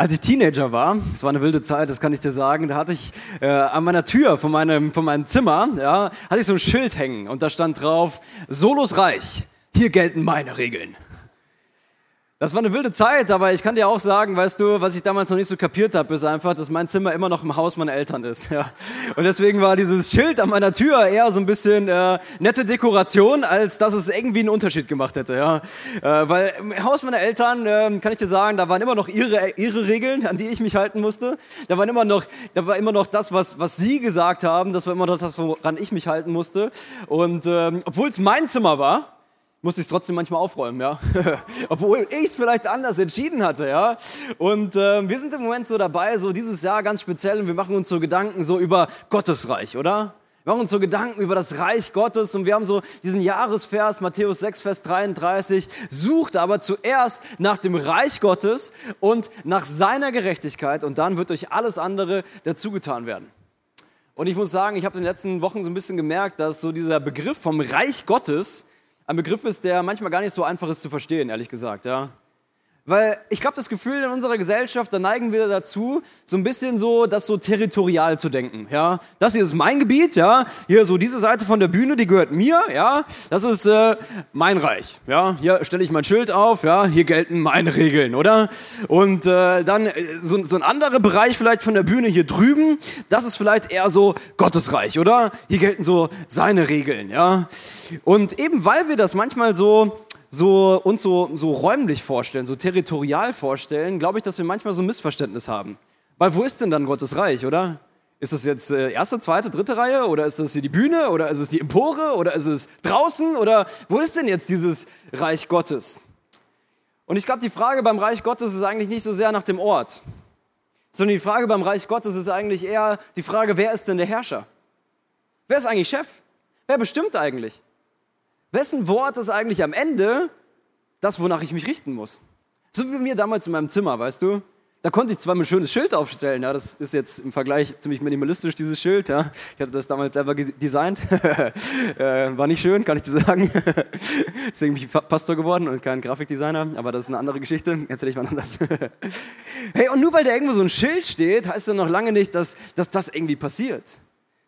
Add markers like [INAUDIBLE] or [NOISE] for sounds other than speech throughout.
Als ich Teenager war, das war eine wilde Zeit, das kann ich dir sagen, da hatte ich äh, an meiner Tür von meinem, von meinem Zimmer, ja, hatte ich so ein Schild hängen und da stand drauf, Solos reich, hier gelten meine Regeln. Das war eine wilde Zeit, aber ich kann dir auch sagen, weißt du, was ich damals noch nicht so kapiert habe, ist einfach, dass mein Zimmer immer noch im Haus meiner Eltern ist. Ja. Und deswegen war dieses Schild an meiner Tür eher so ein bisschen äh, nette Dekoration, als dass es irgendwie einen Unterschied gemacht hätte. Ja. Äh, weil im Haus meiner Eltern, äh, kann ich dir sagen, da waren immer noch ihre, ihre Regeln, an die ich mich halten musste. Da, waren immer noch, da war immer noch das, was, was sie gesagt haben, das war immer noch das, woran ich mich halten musste. Und ähm, obwohl es mein Zimmer war, musste ich trotzdem manchmal aufräumen, ja. [LAUGHS] Obwohl ich es vielleicht anders entschieden hatte, ja. Und äh, wir sind im Moment so dabei, so dieses Jahr ganz speziell, und wir machen uns so Gedanken so über Gottesreich, oder? Wir machen uns so Gedanken über das Reich Gottes und wir haben so diesen Jahresvers, Matthäus 6, Vers 33, sucht aber zuerst nach dem Reich Gottes und nach seiner Gerechtigkeit und dann wird euch alles andere dazugetan werden. Und ich muss sagen, ich habe in den letzten Wochen so ein bisschen gemerkt, dass so dieser Begriff vom Reich Gottes ein Begriff ist, der manchmal gar nicht so einfach ist zu verstehen, ehrlich gesagt. Ja? Weil ich habe das Gefühl, in unserer Gesellschaft, da neigen wir dazu, so ein bisschen so, das so territorial zu denken. Ja, das hier ist mein Gebiet, ja. Hier so diese Seite von der Bühne, die gehört mir, ja. Das ist äh, mein Reich, ja. Hier stelle ich mein Schild auf, ja. Hier gelten meine Regeln, oder? Und äh, dann äh, so, so ein anderer Bereich vielleicht von der Bühne hier drüben, das ist vielleicht eher so Gottesreich, oder? Hier gelten so seine Regeln, ja. Und eben weil wir das manchmal so so, uns so, so räumlich vorstellen, so territorial vorstellen, glaube ich, dass wir manchmal so ein Missverständnis haben. Weil wo ist denn dann Gottes Reich, oder? Ist das jetzt äh, erste, zweite, dritte Reihe oder ist das hier die Bühne oder ist es die Empore oder ist es draußen oder wo ist denn jetzt dieses Reich Gottes? Und ich glaube, die Frage beim Reich Gottes ist eigentlich nicht so sehr nach dem Ort, sondern die Frage beim Reich Gottes ist eigentlich eher die Frage, wer ist denn der Herrscher? Wer ist eigentlich Chef? Wer bestimmt eigentlich? Wessen Wort ist eigentlich am Ende das, wonach ich mich richten muss? So wie bei mir damals in meinem Zimmer, weißt du? Da konnte ich zwar ein schönes Schild aufstellen, ja, das ist jetzt im Vergleich ziemlich minimalistisch, dieses Schild, ja. Ich hatte das damals selber designt. [LAUGHS] äh, war nicht schön, kann ich dir sagen. [LAUGHS] Deswegen bin ich Pastor geworden und kein Grafikdesigner, aber das ist eine andere Geschichte, erzähle ich mal anders. [LAUGHS] hey, und nur weil da irgendwo so ein Schild steht, heißt das noch lange nicht, dass, dass das irgendwie passiert.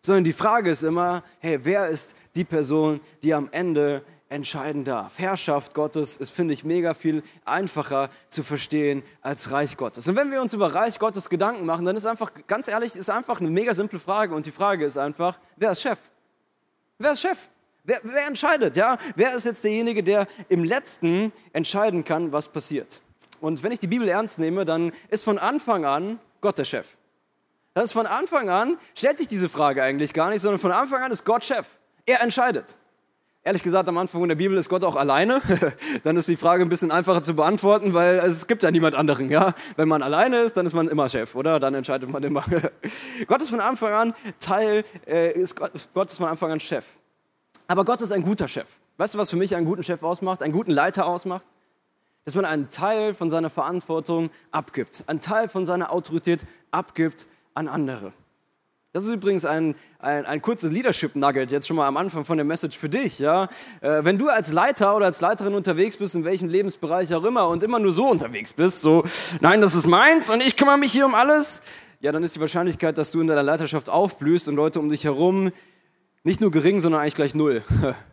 Sondern die Frage ist immer, hey, wer ist die Person, die am Ende entscheiden darf. Herrschaft Gottes ist, finde ich, mega viel einfacher zu verstehen als Reich Gottes. Und wenn wir uns über Reich Gottes Gedanken machen, dann ist einfach, ganz ehrlich, ist einfach eine mega simple Frage. Und die Frage ist einfach, wer ist Chef? Wer ist Chef? Wer, wer entscheidet? Ja? Wer ist jetzt derjenige, der im Letzten entscheiden kann, was passiert? Und wenn ich die Bibel ernst nehme, dann ist von Anfang an Gott der Chef. Das ist von Anfang an, stellt sich diese Frage eigentlich gar nicht, sondern von Anfang an ist Gott Chef. Er entscheidet. Ehrlich gesagt, am Anfang der Bibel ist Gott auch alleine. [LAUGHS] dann ist die Frage ein bisschen einfacher zu beantworten, weil es gibt ja niemand anderen. Ja? Wenn man alleine ist, dann ist man immer Chef, oder? Dann entscheidet man immer. [LAUGHS] Gott ist von Anfang an Teil, äh, ist Gott, Gott ist von Anfang an Chef. Aber Gott ist ein guter Chef. Weißt du, was für mich einen guten Chef ausmacht, einen guten Leiter ausmacht? Dass man einen Teil von seiner Verantwortung abgibt, einen Teil von seiner Autorität abgibt an andere. Das ist übrigens ein, ein, ein kurzes Leadership-Nugget, jetzt schon mal am Anfang von der Message für dich. Ja? Äh, wenn du als Leiter oder als Leiterin unterwegs bist, in welchem Lebensbereich auch immer, und immer nur so unterwegs bist, so, nein, das ist meins und ich kümmere mich hier um alles, ja, dann ist die Wahrscheinlichkeit, dass du in deiner Leiterschaft aufblühst und Leute um dich herum nicht nur gering, sondern eigentlich gleich null. [LAUGHS]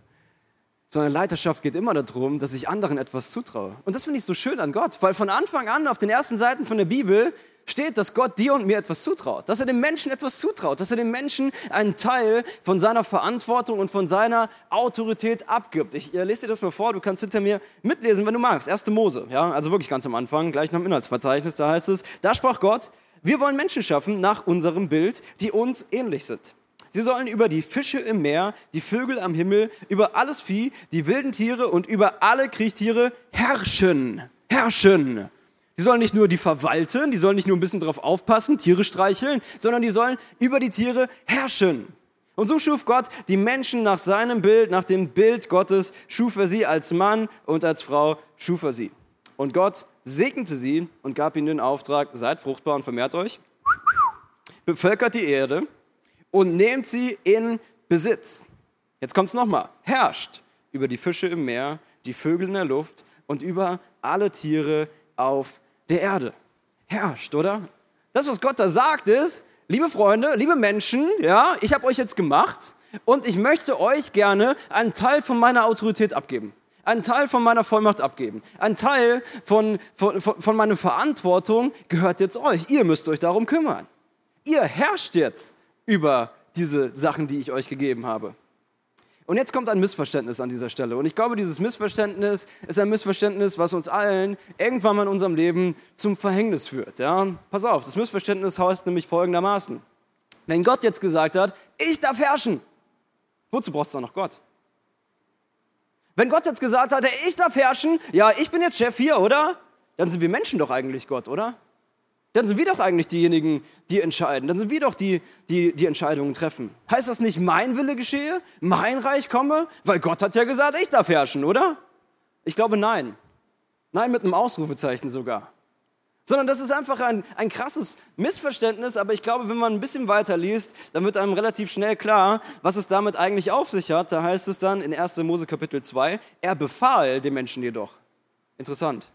sondern Leiterschaft geht immer darum, dass ich anderen etwas zutraue. Und das finde ich so schön an Gott, weil von Anfang an auf den ersten Seiten von der Bibel steht, dass Gott dir und mir etwas zutraut, dass er dem Menschen etwas zutraut, dass er dem Menschen einen Teil von seiner Verantwortung und von seiner Autorität abgibt. Ich äh, lese dir das mal vor, du kannst hinter mir mitlesen, wenn du magst. 1. Mose, ja, also wirklich ganz am Anfang, gleich nach dem Inhaltsverzeichnis, da heißt es, da sprach Gott, wir wollen Menschen schaffen nach unserem Bild, die uns ähnlich sind. Sie sollen über die Fische im Meer, die Vögel am Himmel, über alles Vieh, die wilden Tiere und über alle Kriechtiere herrschen. Herrschen. Die sollen nicht nur die verwalten, die sollen nicht nur ein bisschen drauf aufpassen, Tiere streicheln, sondern die sollen über die Tiere herrschen. Und so schuf Gott die Menschen nach seinem Bild, nach dem Bild Gottes, schuf er sie als Mann und als Frau, schuf er sie. Und Gott segnete sie und gab ihnen den Auftrag, seid fruchtbar und vermehrt euch, bevölkert die Erde und nehmt sie in Besitz. Jetzt kommt es nochmal. Herrscht über die Fische im Meer, die Vögel in der Luft und über alle Tiere auf der Erde. herrscht, oder? Das, was Gott da sagt, ist, liebe Freunde, liebe Menschen, ja, ich habe euch jetzt gemacht und ich möchte euch gerne einen Teil von meiner Autorität abgeben. Einen Teil von meiner Vollmacht abgeben. Ein Teil von, von, von meiner Verantwortung gehört jetzt euch. Ihr müsst euch darum kümmern. Ihr herrscht jetzt über diese Sachen, die ich euch gegeben habe. Und jetzt kommt ein Missverständnis an dieser Stelle. Und ich glaube, dieses Missverständnis ist ein Missverständnis, was uns allen irgendwann mal in unserem Leben zum Verhängnis führt. Ja? Pass auf, das Missverständnis heißt nämlich folgendermaßen. Wenn Gott jetzt gesagt hat, ich darf herrschen, wozu brauchst du dann noch Gott? Wenn Gott jetzt gesagt hat, ich darf herrschen, ja, ich bin jetzt Chef hier, oder? Dann sind wir Menschen doch eigentlich Gott, oder? Dann sind wir doch eigentlich diejenigen, die entscheiden. Dann sind wir doch die, die die Entscheidungen treffen. Heißt das nicht, mein Wille geschehe, mein Reich komme? Weil Gott hat ja gesagt, ich darf herrschen, oder? Ich glaube, nein. Nein, mit einem Ausrufezeichen sogar. Sondern das ist einfach ein, ein krasses Missverständnis, aber ich glaube, wenn man ein bisschen weiter liest, dann wird einem relativ schnell klar, was es damit eigentlich auf sich hat. Da heißt es dann in 1. Mose Kapitel 2, er befahl den Menschen jedoch. Interessant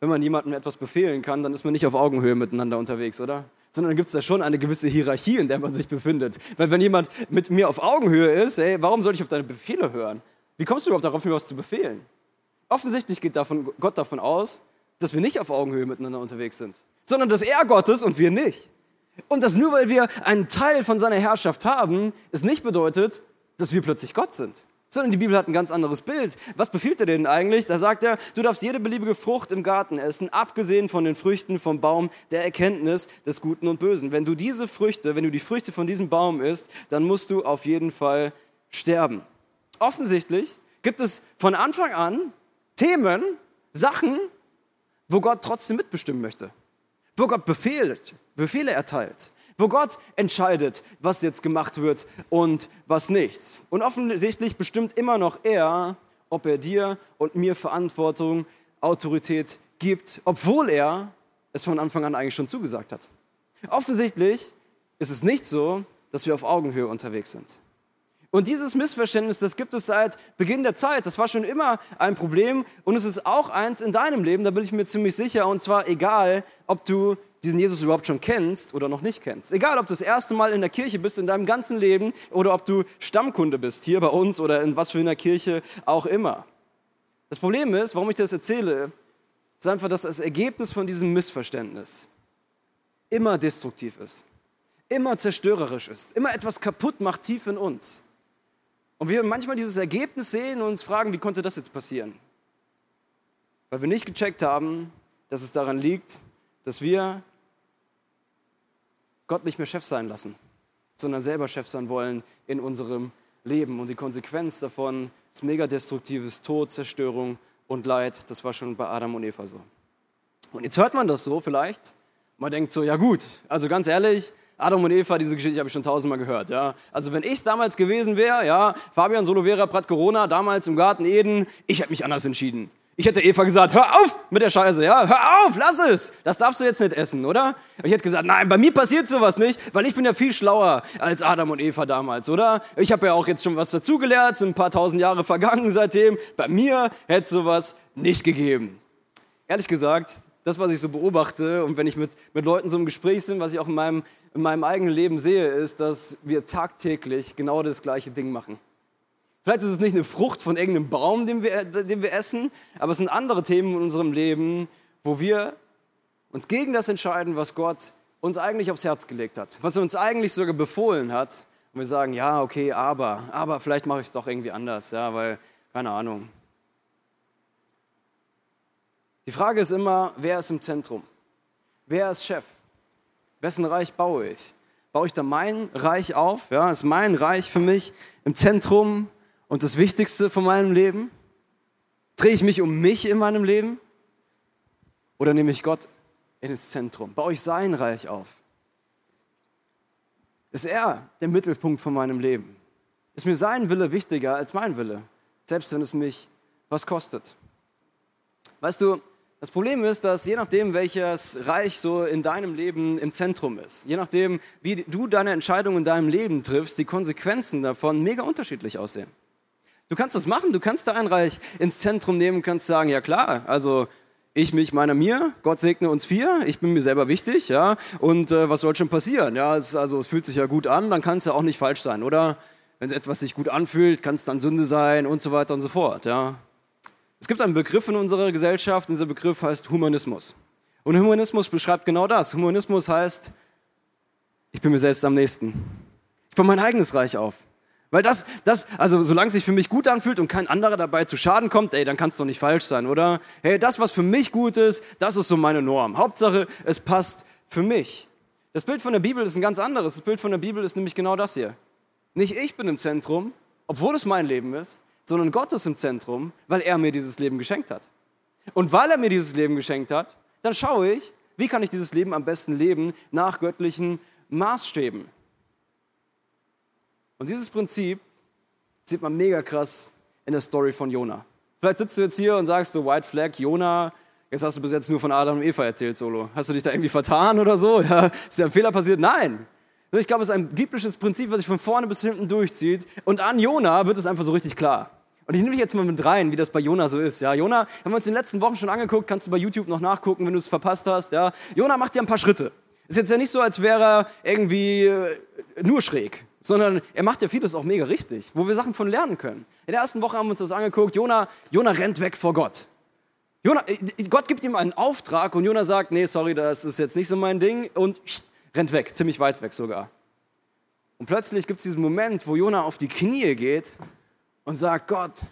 wenn man jemandem etwas befehlen kann, dann ist man nicht auf Augenhöhe miteinander unterwegs, oder? Sondern gibt es da schon eine gewisse Hierarchie, in der man sich befindet. Weil wenn jemand mit mir auf Augenhöhe ist, ey, warum soll ich auf deine Befehle hören? Wie kommst du überhaupt darauf, mir was zu befehlen? Offensichtlich geht davon, Gott davon aus, dass wir nicht auf Augenhöhe miteinander unterwegs sind, sondern dass er Gott ist und wir nicht. Und dass nur weil wir einen Teil von seiner Herrschaft haben, es nicht bedeutet, dass wir plötzlich Gott sind. Sondern die Bibel hat ein ganz anderes Bild. Was befiehlt er denen eigentlich? Da sagt er, du darfst jede beliebige Frucht im Garten essen, abgesehen von den Früchten vom Baum der Erkenntnis des Guten und Bösen. Wenn du diese Früchte, wenn du die Früchte von diesem Baum isst, dann musst du auf jeden Fall sterben. Offensichtlich gibt es von Anfang an Themen, Sachen, wo Gott trotzdem mitbestimmen möchte. Wo Gott befehlt, Befehle erteilt wo Gott entscheidet, was jetzt gemacht wird und was nicht. Und offensichtlich bestimmt immer noch er, ob er dir und mir Verantwortung, Autorität gibt, obwohl er es von Anfang an eigentlich schon zugesagt hat. Offensichtlich ist es nicht so, dass wir auf Augenhöhe unterwegs sind. Und dieses Missverständnis, das gibt es seit Beginn der Zeit. Das war schon immer ein Problem und es ist auch eins in deinem Leben, da bin ich mir ziemlich sicher. Und zwar egal, ob du diesen Jesus überhaupt schon kennst oder noch nicht kennst. Egal, ob du das erste Mal in der Kirche bist in deinem ganzen Leben oder ob du Stammkunde bist, hier bei uns oder in was für einer Kirche auch immer. Das Problem ist, warum ich das erzähle, ist einfach, dass das Ergebnis von diesem Missverständnis immer destruktiv ist, immer zerstörerisch ist, immer etwas kaputt macht tief in uns. Und wir manchmal dieses Ergebnis sehen und uns fragen, wie konnte das jetzt passieren? Weil wir nicht gecheckt haben, dass es daran liegt, dass wir Gott nicht mehr Chef sein lassen, sondern selber Chef sein wollen in unserem Leben. Und die Konsequenz davon ist mega destruktives Tod, Zerstörung und Leid. Das war schon bei Adam und Eva so. Und jetzt hört man das so vielleicht. Man denkt so, ja gut, also ganz ehrlich, Adam und Eva, diese Geschichte habe ich schon tausendmal gehört. Ja. Also wenn ich damals gewesen wäre, ja, Fabian Solovera Prat Corona, damals im Garten Eden, ich hätte mich anders entschieden. Ich hätte Eva gesagt, hör auf mit der Scheiße, ja, hör auf, lass es. Das darfst du jetzt nicht essen, oder? Ich hätte gesagt, nein, bei mir passiert sowas nicht, weil ich bin ja viel schlauer als Adam und Eva damals, oder? Ich habe ja auch jetzt schon was dazugelernt, sind ein paar tausend Jahre vergangen seitdem. Bei mir hätte sowas nicht gegeben. Ehrlich gesagt, das, was ich so beobachte und wenn ich mit, mit Leuten so im Gespräch bin, was ich auch in meinem, in meinem eigenen Leben sehe, ist, dass wir tagtäglich genau das gleiche Ding machen. Vielleicht ist es nicht eine Frucht von irgendeinem Baum, den wir, den wir essen, aber es sind andere Themen in unserem Leben, wo wir uns gegen das entscheiden, was Gott uns eigentlich aufs Herz gelegt hat, was er uns eigentlich sogar befohlen hat. Und wir sagen, ja, okay, aber, aber vielleicht mache ich es doch irgendwie anders, ja, weil, keine Ahnung. Die Frage ist immer, wer ist im Zentrum? Wer ist Chef? Wessen Reich baue ich? Baue ich da mein Reich auf? Ja, ist mein Reich für mich im Zentrum? Und das Wichtigste von meinem Leben? Drehe ich mich um mich in meinem Leben? Oder nehme ich Gott ins Zentrum? Baue ich sein Reich auf? Ist er der Mittelpunkt von meinem Leben? Ist mir sein Wille wichtiger als mein Wille, selbst wenn es mich was kostet? Weißt du, das Problem ist, dass je nachdem, welches Reich so in deinem Leben im Zentrum ist, je nachdem, wie du deine Entscheidung in deinem Leben triffst, die Konsequenzen davon mega unterschiedlich aussehen. Du kannst das machen, du kannst da ein Reich ins Zentrum nehmen, kannst sagen, ja klar, also ich mich meiner mir, Gott segne uns vier, ich bin mir selber wichtig, ja, und äh, was soll schon passieren? Ja, es, also es fühlt sich ja gut an, dann kann es ja auch nicht falsch sein, oder? Wenn etwas sich gut anfühlt, kann es dann Sünde sein und so weiter und so fort, ja. Es gibt einen Begriff in unserer Gesellschaft, dieser Begriff heißt Humanismus. Und Humanismus beschreibt genau das. Humanismus heißt, ich bin mir selbst am nächsten. Ich baue mein eigenes Reich auf. Weil das, das, also solange es sich für mich gut anfühlt und kein anderer dabei zu Schaden kommt, ey, dann kann es doch nicht falsch sein, oder? Hey, das, was für mich gut ist, das ist so meine Norm. Hauptsache, es passt für mich. Das Bild von der Bibel ist ein ganz anderes. Das Bild von der Bibel ist nämlich genau das hier. Nicht ich bin im Zentrum, obwohl es mein Leben ist, sondern Gott ist im Zentrum, weil er mir dieses Leben geschenkt hat. Und weil er mir dieses Leben geschenkt hat, dann schaue ich, wie kann ich dieses Leben am besten leben nach göttlichen Maßstäben. Und dieses Prinzip sieht man mega krass in der Story von Jona. Vielleicht sitzt du jetzt hier und sagst du, White Flag, Jona, jetzt hast du bis jetzt nur von Adam und Eva erzählt, Solo. Hast du dich da irgendwie vertan oder so? [LAUGHS] Ja, ist da ein Fehler passiert? Nein. Ich glaube, es ist ein biblisches Prinzip, was sich von vorne bis hinten durchzieht. Und an Jona wird es einfach so richtig klar. Und ich nehme dich jetzt mal mit rein, wie das bei Jona so ist. Ja, Jona, haben wir uns in den letzten Wochen schon angeguckt, kannst du bei YouTube noch nachgucken, wenn du es verpasst hast. Ja, Jona macht ja ein paar Schritte. Ist jetzt ja nicht so, als wäre er irgendwie äh, nur schräg sondern er macht ja vieles auch mega richtig, wo wir Sachen von lernen können. In der ersten Woche haben wir uns das angeguckt, Jona, Jona rennt weg vor Gott. Jona, äh, Gott gibt ihm einen Auftrag und Jona sagt, nee, sorry, das ist jetzt nicht so mein Ding und rennt weg, ziemlich weit weg sogar. Und plötzlich gibt es diesen Moment, wo Jona auf die Knie geht und sagt, Gott,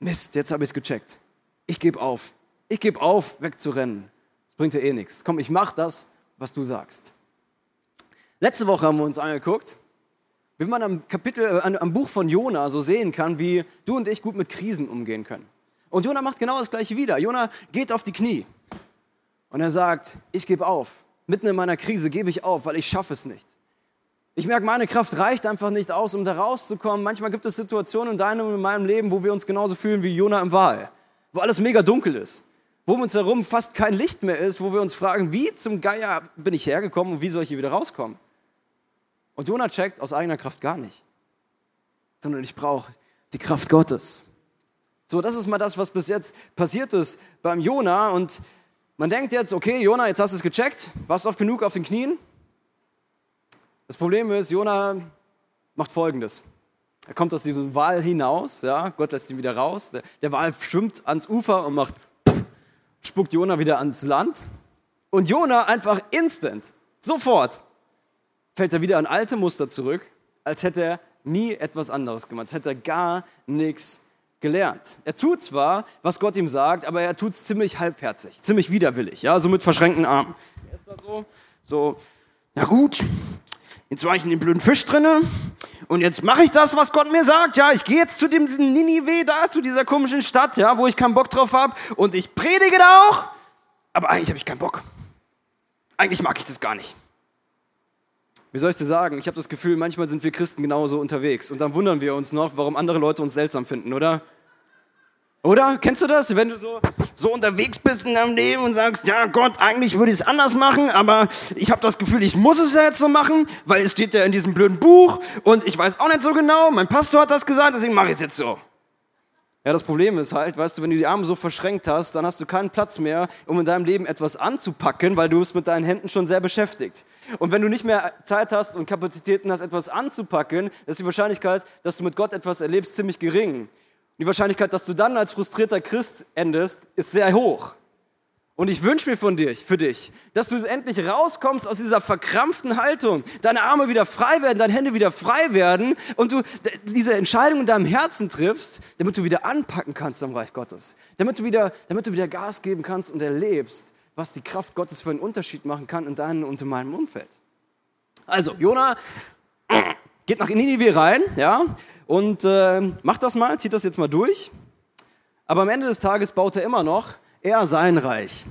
Mist, jetzt habe ich es gecheckt. Ich gebe auf. Ich gebe auf, wegzurennen. Das bringt dir eh nichts. Komm, ich mache das, was du sagst. Letzte Woche haben wir uns angeguckt, wie man am Kapitel, äh, am Buch von Jona so sehen kann, wie du und ich gut mit Krisen umgehen können. Und Jona macht genau das gleiche wieder. Jona geht auf die Knie und er sagt, ich gebe auf. Mitten in meiner Krise gebe ich auf, weil ich schaffe es nicht. Ich merke, meine Kraft reicht einfach nicht aus, um da rauszukommen. Manchmal gibt es Situationen in deinem und in meinem Leben, wo wir uns genauso fühlen wie Jona im Wahl, wo alles mega dunkel ist, wo um uns herum fast kein Licht mehr ist, wo wir uns fragen, wie zum Geier bin ich hergekommen und wie soll ich hier wieder rauskommen? Und Jonah checkt aus eigener Kraft gar nicht, sondern ich brauche die Kraft Gottes. So, das ist mal das, was bis jetzt passiert ist beim Jonah. Und man denkt jetzt, okay, Jonah, jetzt hast du es gecheckt, warst oft genug auf den Knien. Das Problem ist, Jonah macht Folgendes. Er kommt aus diesem Wal hinaus, ja, Gott lässt ihn wieder raus. Der, der Wal schwimmt ans Ufer und macht, spuckt Jonah wieder ans Land. Und Jonah einfach instant, sofort, fällt er wieder an alte Muster zurück, als hätte er nie etwas anderes gemacht, als hätte er gar nichts gelernt. Er tut zwar, was Gott ihm sagt, aber er tut es ziemlich halbherzig, ziemlich widerwillig, ja, so mit verschränkten Armen. Er ist da so, so, na gut, jetzt war ich in dem blöden Fisch drinne und jetzt mache ich das, was Gott mir sagt. Ja, ich gehe jetzt zu dem Ninive da, zu dieser komischen Stadt, ja, wo ich keinen Bock drauf habe und ich predige da auch, aber eigentlich habe ich keinen Bock. Eigentlich mag ich das gar nicht wie soll ich dir sagen? Ich habe das Gefühl, manchmal sind wir Christen genauso unterwegs und dann wundern wir uns noch, warum andere Leute uns seltsam finden, oder? Oder? Kennst du das? Wenn du so, so unterwegs bist in deinem Leben und sagst, ja Gott, eigentlich würde ich es anders machen, aber ich habe das Gefühl, ich muss es ja jetzt so machen, weil es steht ja in diesem blöden Buch und ich weiß auch nicht so genau, mein Pastor hat das gesagt, deswegen mache ich es jetzt so. Ja, das Problem ist halt, weißt du, wenn du die Arme so verschränkt hast, dann hast du keinen Platz mehr, um in deinem Leben etwas anzupacken, weil du bist mit deinen Händen schon sehr beschäftigt. Und wenn du nicht mehr Zeit hast und Kapazitäten hast, etwas anzupacken, ist die Wahrscheinlichkeit, dass du mit Gott etwas erlebst, ziemlich gering. Die Wahrscheinlichkeit, dass du dann als frustrierter Christ endest, ist sehr hoch. Und ich wünsche mir von dir, für dich, dass du endlich rauskommst aus dieser verkrampften Haltung, deine Arme wieder frei werden, deine Hände wieder frei werden und du diese Entscheidung in deinem Herzen triffst, damit du wieder anpacken kannst am Reich Gottes. Damit du wieder, damit du wieder Gas geben kannst und erlebst, was die Kraft Gottes für einen Unterschied machen kann in deinem und in meinem Umfeld. Also, Jona geht nach Ninive rein, ja, und äh, macht das mal, zieht das jetzt mal durch. Aber am Ende des Tages baut er immer noch eher sein Reich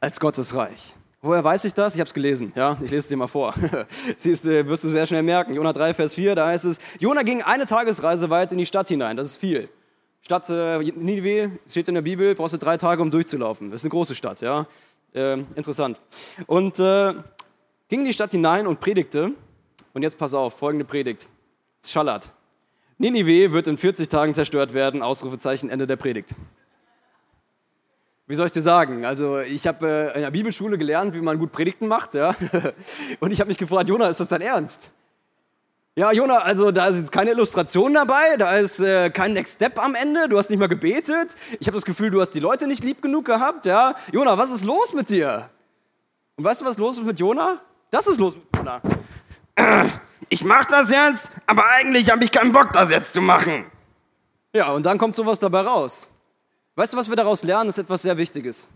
als Gottes Reich. Woher weiß ich das? Ich habe es gelesen. Ja, ich lese es dir mal vor. [LAUGHS] Siehst, äh, wirst du sehr schnell merken. Jona 3, Vers 4, da heißt es, Jona ging eine Tagesreise weit in die Stadt hinein. Das ist viel. Stadt äh, Ninive, steht in der Bibel, brauchst du drei Tage, um durchzulaufen. Das ist eine große Stadt, ja. Äh, interessant. Und äh, ging in die Stadt hinein und predigte. Und jetzt pass auf, folgende Predigt. Schallert. Ninive wird in 40 Tagen zerstört werden, Ausrufezeichen, Ende der Predigt. Wie soll ich dir sagen? Also ich habe äh, in der Bibelschule gelernt, wie man gut Predigten macht, ja. [LAUGHS] Und ich habe mich gefragt, Jona, ist das dein Ernst? Ja, Jona, also da ist jetzt keine Illustration dabei, da ist äh, kein Next Step am Ende, du hast nicht mal gebetet. Ich habe das Gefühl, du hast die Leute nicht lieb genug gehabt, ja. Jona, was ist los mit dir? Und weißt du, was los ist mit Jona? Das ist los mit Jona. [CLEARS THROAT] Ich mach das jetzt, aber eigentlich habe ich keinen Bock, das jetzt zu machen. Ja, und dann kommt sowas dabei raus. Weißt du, was wir daraus lernen, ist etwas sehr Wichtiges.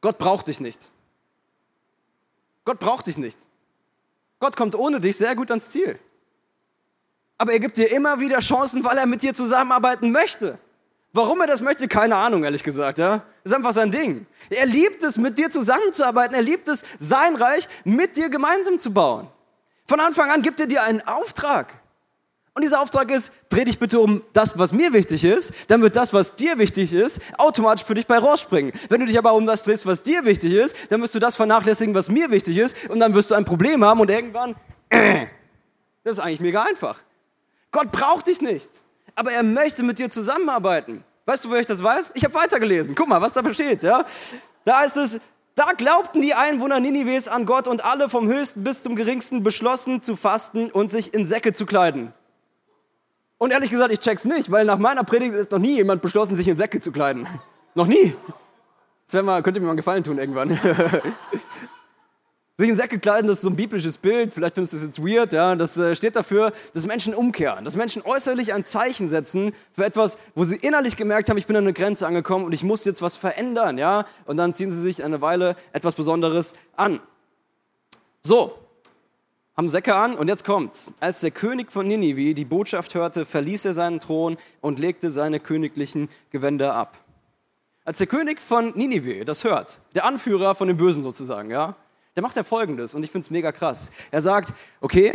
Gott braucht dich nicht. Gott braucht dich nicht. Gott kommt ohne dich sehr gut ans Ziel. Aber er gibt dir immer wieder Chancen, weil er mit dir zusammenarbeiten möchte. Warum er das möchte, keine Ahnung, ehrlich gesagt. Ja? Ist einfach sein Ding. Er liebt es, mit dir zusammenzuarbeiten. Er liebt es, sein Reich mit dir gemeinsam zu bauen. Von Anfang an gibt er dir einen Auftrag. Und dieser Auftrag ist, dreh dich bitte um das, was mir wichtig ist, dann wird das, was dir wichtig ist, automatisch für dich bei rausspringen. Wenn du dich aber um das drehst, was dir wichtig ist, dann wirst du das vernachlässigen, was mir wichtig ist, und dann wirst du ein Problem haben und irgendwann, äh, [CLEARS THROAT] das ist eigentlich mega einfach. Gott braucht dich nicht, aber er möchte mit dir zusammenarbeiten. Weißt du, wo ich das weiß? Ich habe weitergelesen. Guck mal, was da steht. Ja? Da heißt es, da glaubten die Einwohner Ninives an Gott und alle vom höchsten bis zum geringsten beschlossen zu fasten und sich in Säcke zu kleiden. Und ehrlich gesagt, ich check's nicht, weil nach meiner Predigt ist noch nie jemand beschlossen, sich in Säcke zu kleiden. noch nie. Das mal, könnte mir mal einen Gefallen tun irgendwann. [LAUGHS] Sich in Säcke kleiden, das ist so ein biblisches Bild, vielleicht findest du es jetzt weird, ja, das äh, steht dafür, dass Menschen umkehren, dass Menschen äußerlich ein Zeichen setzen für etwas, wo sie innerlich gemerkt haben, ich bin an eine Grenze angekommen und ich muss jetzt was verändern, ja, und dann ziehen sie sich eine Weile etwas Besonderes an. So, haben Säcke an und jetzt kommt's. Als der König von Ninive die Botschaft hörte, verließ er seinen Thron und legte seine königlichen Gewänder ab. Als der König von Ninive das hört, der Anführer von den Bösen sozusagen, ja, der macht ja Folgendes und ich finde es mega krass. Er sagt, okay,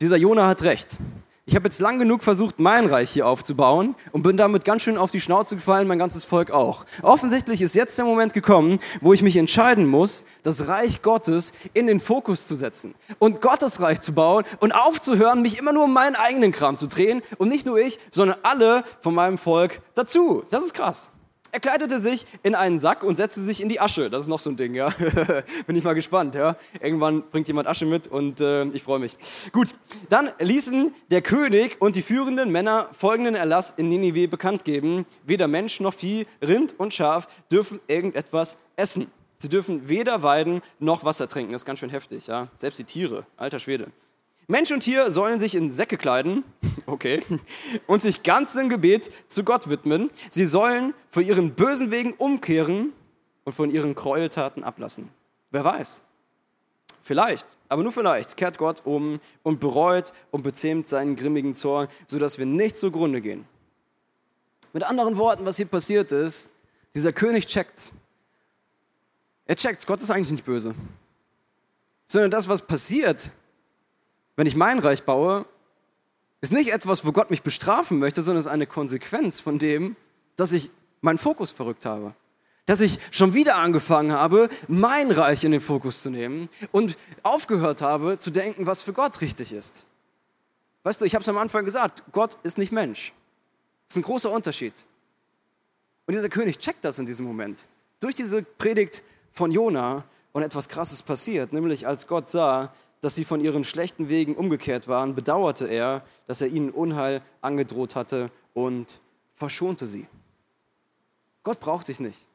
dieser Jona hat recht. Ich habe jetzt lang genug versucht, mein Reich hier aufzubauen und bin damit ganz schön auf die Schnauze gefallen, mein ganzes Volk auch. Offensichtlich ist jetzt der Moment gekommen, wo ich mich entscheiden muss, das Reich Gottes in den Fokus zu setzen und Gottes Reich zu bauen und aufzuhören, mich immer nur um meinen eigenen Kram zu drehen und nicht nur ich, sondern alle von meinem Volk dazu. Das ist krass. Er kleidete sich in einen Sack und setzte sich in die Asche. Das ist noch so ein Ding, ja. [LAUGHS] Bin ich mal gespannt, ja. Irgendwann bringt jemand Asche mit und äh, ich freue mich. Gut, dann ließen der König und die führenden Männer folgenden Erlass in Ninive bekannt geben. Weder Mensch noch Vieh, Rind und Schaf dürfen irgendetwas essen. Sie dürfen weder weiden noch Wasser trinken. Das ist ganz schön heftig, ja. Selbst die Tiere, alter Schwede. Mensch und Tier sollen sich in Säcke kleiden, [LAUGHS] okay, und sich ganz im Gebet zu Gott widmen. Sie sollen von ihren bösen Wegen umkehren und von ihren Gräueltaten ablassen. Wer weiß? Vielleicht, aber nur vielleicht, kehrt Gott um und bereut und bezähmt seinen grimmigen Zorn, sodass wir nicht zugrunde gehen. Mit anderen Worten, was hier passiert ist, dieser König checkt. Er checkt, Gott ist eigentlich nicht böse. Sondern das, was passiert, wenn ich mein Reich baue, ist nicht etwas, wo Gott mich bestrafen möchte, sondern ist eine Konsequenz von dem, dass ich meinen Fokus verrückt habe. Dass ich schon wieder angefangen habe, mein Reich in den Fokus zu nehmen und aufgehört habe zu denken, was für Gott richtig ist. Weißt du, ich habe es am Anfang gesagt, Gott ist nicht Mensch. Das ist ein großer Unterschied. Und dieser König checkt das in diesem Moment. Durch diese Predigt von Jona und etwas Krasses passiert, nämlich als Gott sah, dass sie von ihren schlechten Wegen umgekehrt waren, bedauerte er, dass er ihnen Unheil angedroht hatte und verschonte sie. Gott braucht dich nicht.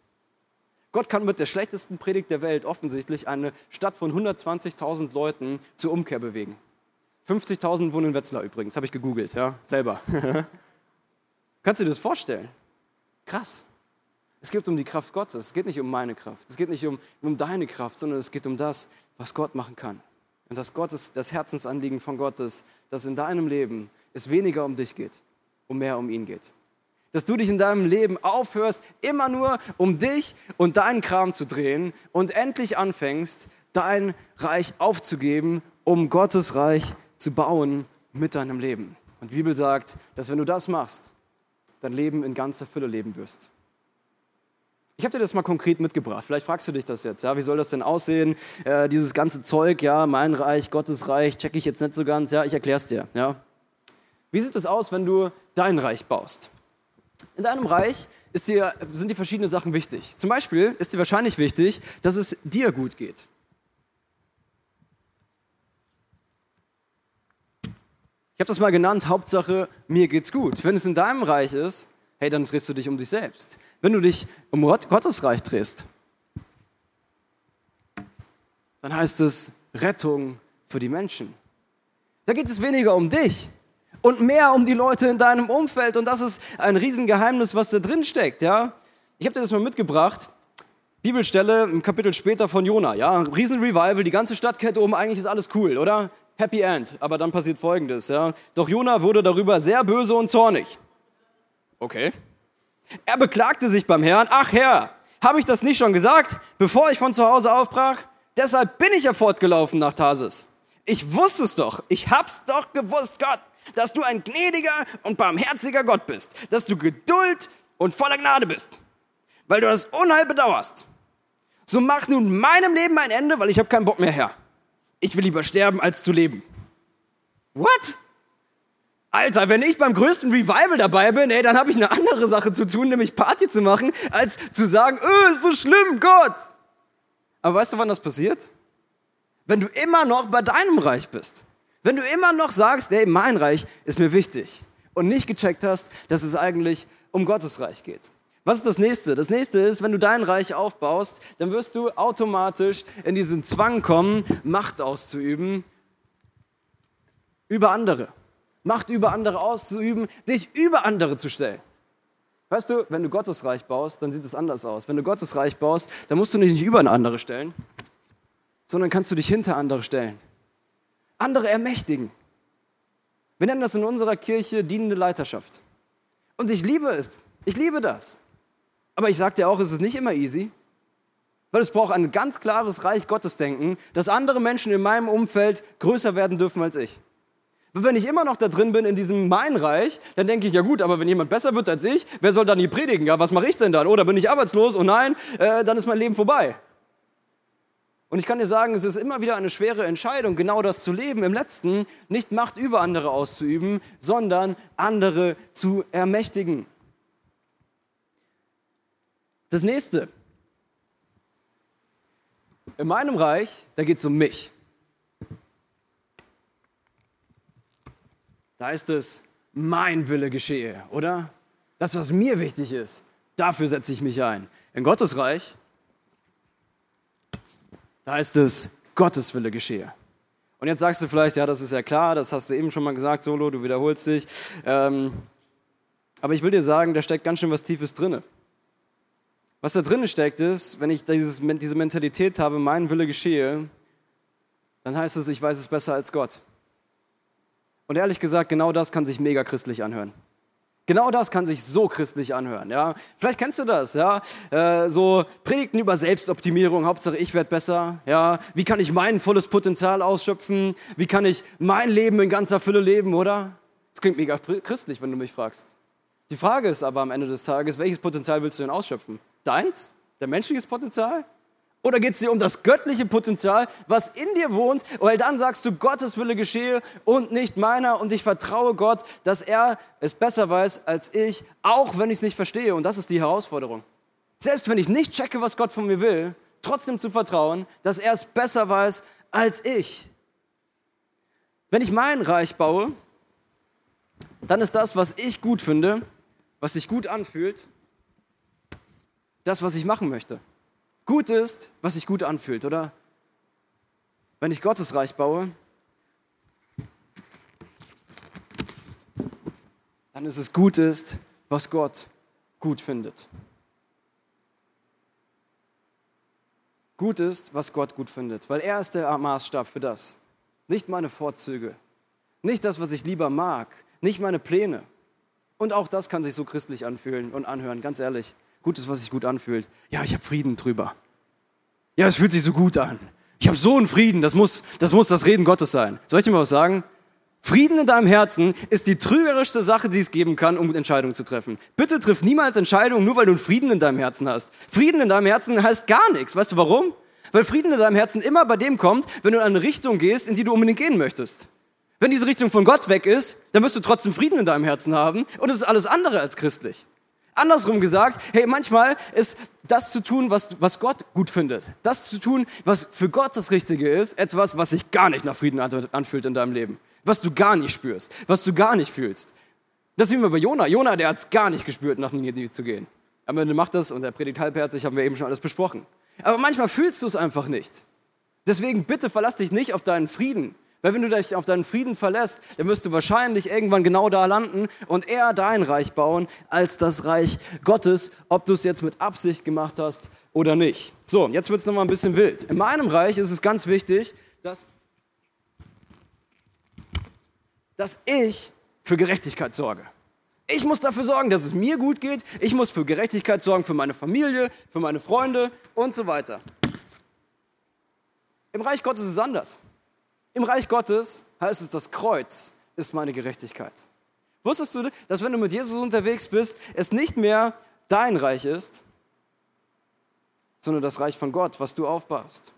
Gott kann mit der schlechtesten Predigt der Welt offensichtlich eine Stadt von 120.000 Leuten zur Umkehr bewegen. 50.000 wohnen in Wetzlar übrigens, habe ich gegoogelt, ja, selber. [LAUGHS] Kannst du dir das vorstellen? Krass. Es geht um die Kraft Gottes. Es geht nicht um meine Kraft. Es geht nicht um, um deine Kraft, sondern es geht um das, was Gott machen kann. Und dass Gottes, das Herzensanliegen von Gott ist, dass in deinem Leben es weniger um dich geht, um mehr um ihn geht. Dass du dich in deinem Leben aufhörst, immer nur um dich und deinen Kram zu drehen und endlich anfängst, dein Reich aufzugeben, um Gottes Reich zu bauen mit deinem Leben. Und die Bibel sagt, dass wenn du das machst, dein Leben in ganzer Fülle leben wirst. Ich habe dir das mal konkret mitgebracht. Vielleicht fragst du dich das jetzt. Ja, wie soll das denn aussehen? Äh, dieses ganze Zeug, ja, mein Reich, Gottes Reich, checke ich jetzt nicht so ganz. Ja, ich erkläre es dir. Ja. Wie sieht es aus, wenn du dein Reich baust? In deinem Reich dir, sind dir verschiedene Sachen wichtig. Zum Beispiel ist dir wahrscheinlich wichtig, dass es dir gut geht. Ich habe das mal genannt, Hauptsache, mir geht's gut. Wenn es in deinem Reich ist, hey, dann drehst du dich um dich selbst. Wenn du dich um Gottes Reich drehst, dann heißt es Rettung für die Menschen. Da geht es weniger um dich und mehr um die Leute in deinem Umfeld. Und das ist ein Riesengeheimnis, was da drin steckt. Ja? Ich habe dir das mal mitgebracht. Bibelstelle ein Kapitel später von Jona. Ja? Riesenrevival, die ganze Stadtkette oben, eigentlich ist alles cool, oder? Happy End. Aber dann passiert Folgendes. Ja? Doch Jona wurde darüber sehr böse und zornig. Okay. Er beklagte sich beim Herrn. Ach Herr, habe ich das nicht schon gesagt, bevor ich von zu Hause aufbrach? Deshalb bin ich ja fortgelaufen nach Tarsis. Ich wusste es doch. Ich hab's doch gewusst, Gott dass du ein gnädiger und barmherziger Gott bist, dass du Geduld und voller Gnade bist, weil du das Unheil bedauerst. So mach nun meinem Leben ein Ende, weil ich habe keinen Bock mehr her. Ich will lieber sterben, als zu leben. What? Alter, wenn ich beim größten Revival dabei bin, ey, dann habe ich eine andere Sache zu tun, nämlich Party zu machen, als zu sagen, öh, ist so schlimm, Gott. Aber weißt du, wann das passiert? Wenn du immer noch bei deinem Reich bist. Wenn du immer noch sagst, hey, mein Reich ist mir wichtig und nicht gecheckt hast, dass es eigentlich um Gottes Reich geht. Was ist das nächste? Das nächste ist, wenn du dein Reich aufbaust, dann wirst du automatisch in diesen Zwang kommen, Macht auszuüben über andere. Macht über andere auszuüben, dich über andere zu stellen. Weißt du, wenn du Gottes Reich baust, dann sieht es anders aus. Wenn du Gottes Reich baust, dann musst du dich nicht über eine andere stellen, sondern kannst du dich hinter andere stellen andere ermächtigen. Wir nennen das in unserer Kirche dienende Leiterschaft. Und ich liebe es. Ich liebe das. Aber ich sage dir auch, es ist nicht immer easy, weil es braucht ein ganz klares Reich Gottes denken, dass andere Menschen in meinem Umfeld größer werden dürfen als ich. Wenn ich immer noch da drin bin in diesem mein Reich, dann denke ich, ja gut, aber wenn jemand besser wird als ich, wer soll dann hier predigen? Ja, was mache ich denn dann? Oder bin ich arbeitslos? Oh nein, äh, dann ist mein Leben vorbei. Und ich kann dir sagen, es ist immer wieder eine schwere Entscheidung, genau das zu leben. Im letzten nicht Macht über andere auszuüben, sondern andere zu ermächtigen. Das nächste. In meinem Reich, da geht es um mich. Da ist es, mein Wille geschehe, oder? Das, was mir wichtig ist, dafür setze ich mich ein. In Gottes Reich, da heißt es, Gottes Wille geschehe. Und jetzt sagst du vielleicht, ja, das ist ja klar, das hast du eben schon mal gesagt, Solo, du wiederholst dich. Ähm, aber ich will dir sagen, da steckt ganz schön was Tiefes drin. Was da drin steckt, ist, wenn ich dieses, diese Mentalität habe, mein Wille geschehe, dann heißt es, ich weiß es besser als Gott. Und ehrlich gesagt, genau das kann sich mega christlich anhören. Genau das kann sich so christlich anhören. Ja? Vielleicht kennst du das, ja? Äh, so Predigten über Selbstoptimierung, Hauptsache ich werde besser. Ja? Wie kann ich mein volles Potenzial ausschöpfen? Wie kann ich mein Leben in ganzer Fülle leben, oder? Das klingt mega christlich, wenn du mich fragst. Die Frage ist aber am Ende des Tages, welches Potenzial willst du denn ausschöpfen? Deins? Der menschliches Potenzial? Oder geht es dir um das göttliche Potenzial, was in dir wohnt? Weil dann sagst du, Gottes Wille geschehe und nicht meiner. Und ich vertraue Gott, dass er es besser weiß als ich, auch wenn ich es nicht verstehe. Und das ist die Herausforderung. Selbst wenn ich nicht checke, was Gott von mir will, trotzdem zu vertrauen, dass er es besser weiß als ich. Wenn ich mein Reich baue, dann ist das, was ich gut finde, was sich gut anfühlt, das, was ich machen möchte gut ist, was sich gut anfühlt, oder? Wenn ich Gottes Reich baue, dann ist es gut ist, was Gott gut findet. Gut ist, was Gott gut findet, weil er ist der Maßstab für das. Nicht meine Vorzüge, nicht das, was ich lieber mag, nicht meine Pläne. Und auch das kann sich so christlich anfühlen und anhören, ganz ehrlich. Gutes, was sich gut anfühlt. Ja, ich habe Frieden drüber. Ja, es fühlt sich so gut an. Ich habe so einen Frieden, das muss, das muss das Reden Gottes sein. Soll ich dir mal was sagen? Frieden in deinem Herzen ist die trügerischste Sache, die es geben kann, um Entscheidungen zu treffen. Bitte triff niemals Entscheidungen, nur weil du einen Frieden in deinem Herzen hast. Frieden in deinem Herzen heißt gar nichts. Weißt du warum? Weil Frieden in deinem Herzen immer bei dem kommt, wenn du in eine Richtung gehst, in die du unbedingt gehen möchtest. Wenn diese Richtung von Gott weg ist, dann wirst du trotzdem Frieden in deinem Herzen haben und es ist alles andere als christlich. Andersrum gesagt, hey, manchmal ist das zu tun, was, was Gott gut findet. Das zu tun, was für Gott das Richtige ist, etwas, was sich gar nicht nach Frieden anfühlt in deinem Leben. Was du gar nicht spürst, was du gar nicht fühlst. Das sehen wir bei Jona. Jona, der hat es gar nicht gespürt, nach Ninive zu gehen. Am Ende macht das und er predigt halbherzig, haben wir eben schon alles besprochen. Aber manchmal fühlst du es einfach nicht. Deswegen bitte verlass dich nicht auf deinen Frieden. Weil wenn du dich auf deinen Frieden verlässt, dann wirst du wahrscheinlich irgendwann genau da landen und eher dein Reich bauen als das Reich Gottes, ob du es jetzt mit Absicht gemacht hast oder nicht. So, jetzt wird es nochmal ein bisschen wild. In meinem Reich ist es ganz wichtig, dass, dass ich für Gerechtigkeit sorge. Ich muss dafür sorgen, dass es mir gut geht. Ich muss für Gerechtigkeit sorgen für meine Familie, für meine Freunde und so weiter. Im Reich Gottes ist es anders. Im Reich Gottes heißt es, das Kreuz ist meine Gerechtigkeit. Wusstest du, dass wenn du mit Jesus unterwegs bist, es nicht mehr dein Reich ist, sondern das Reich von Gott, was du aufbaust?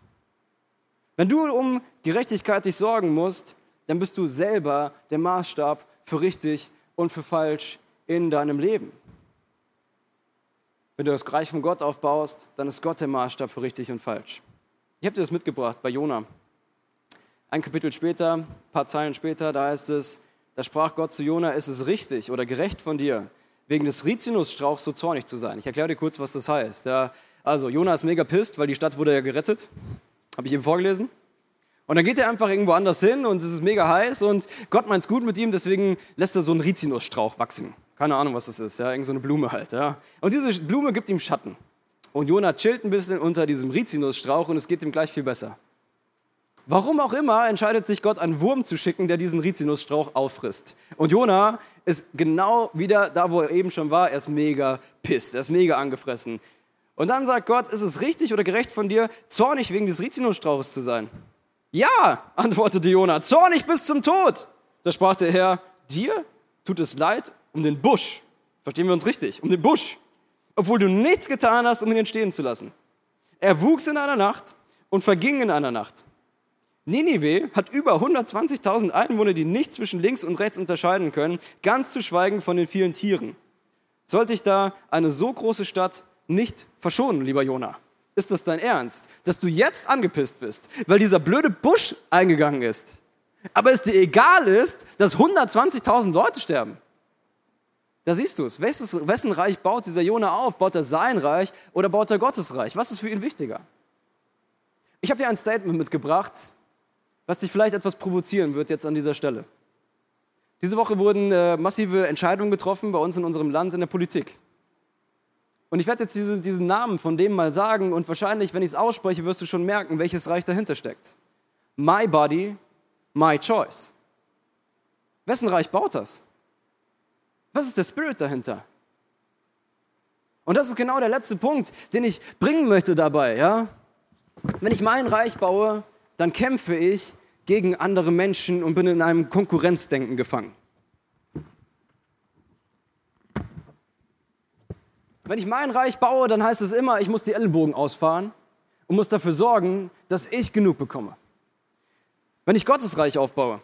Wenn du um Gerechtigkeit dich sorgen musst, dann bist du selber der Maßstab für richtig und für falsch in deinem Leben. Wenn du das Reich von Gott aufbaust, dann ist Gott der Maßstab für richtig und falsch. Ich habe dir das mitgebracht bei Jona. Ein Kapitel später, ein paar Zeilen später, da heißt es, da sprach Gott zu Jona, ist es richtig oder gerecht von dir, wegen des Rizinusstrauchs so zornig zu sein? Ich erkläre dir kurz, was das heißt. Ja, also, Jona ist mega pisst, weil die Stadt wurde ja gerettet. Habe ich eben vorgelesen. Und dann geht er einfach irgendwo anders hin und es ist mega heiß und Gott meint es gut mit ihm, deswegen lässt er so einen Rizinusstrauch wachsen. Keine Ahnung, was das ist, ja, irgend so eine Blume halt. Ja. Und diese Blume gibt ihm Schatten. Und Jona chillt ein bisschen unter diesem Rizinusstrauch und es geht ihm gleich viel besser. Warum auch immer entscheidet sich Gott, einen Wurm zu schicken, der diesen Rizinusstrauch auffrisst. Und Jona ist genau wieder da, wo er eben schon war. Er ist mega pisst, er ist mega angefressen. Und dann sagt Gott, ist es richtig oder gerecht von dir, zornig wegen des Rizinusstrauches zu sein? Ja, antwortete Jona, zornig bis zum Tod. Da sprach der Herr, dir tut es leid um den Busch. Verstehen wir uns richtig, um den Busch obwohl du nichts getan hast, um ihn entstehen zu lassen. Er wuchs in einer Nacht und verging in einer Nacht. Ninive hat über 120.000 Einwohner, die nicht zwischen links und rechts unterscheiden können, ganz zu schweigen von den vielen Tieren. Sollte ich da eine so große Stadt nicht verschonen, lieber Jona? Ist das dein Ernst, dass du jetzt angepisst bist, weil dieser blöde Busch eingegangen ist? Aber es dir egal ist, dass 120.000 Leute sterben? Da siehst du es. Wessen Reich baut dieser Jona auf? Baut er sein Reich oder baut er Gottes Reich? Was ist für ihn wichtiger? Ich habe dir ein Statement mitgebracht, was dich vielleicht etwas provozieren wird jetzt an dieser Stelle. Diese Woche wurden äh, massive Entscheidungen getroffen bei uns in unserem Land in der Politik. Und ich werde jetzt diese, diesen Namen von dem mal sagen und wahrscheinlich, wenn ich es ausspreche, wirst du schon merken, welches Reich dahinter steckt. My Body, My Choice. Wessen Reich baut das? Was ist der Spirit dahinter? Und das ist genau der letzte Punkt, den ich bringen möchte dabei. Ja? Wenn ich mein Reich baue, dann kämpfe ich gegen andere Menschen und bin in einem Konkurrenzdenken gefangen. Wenn ich mein Reich baue, dann heißt es immer, ich muss die Ellenbogen ausfahren und muss dafür sorgen, dass ich genug bekomme. Wenn ich Gottes Reich aufbaue,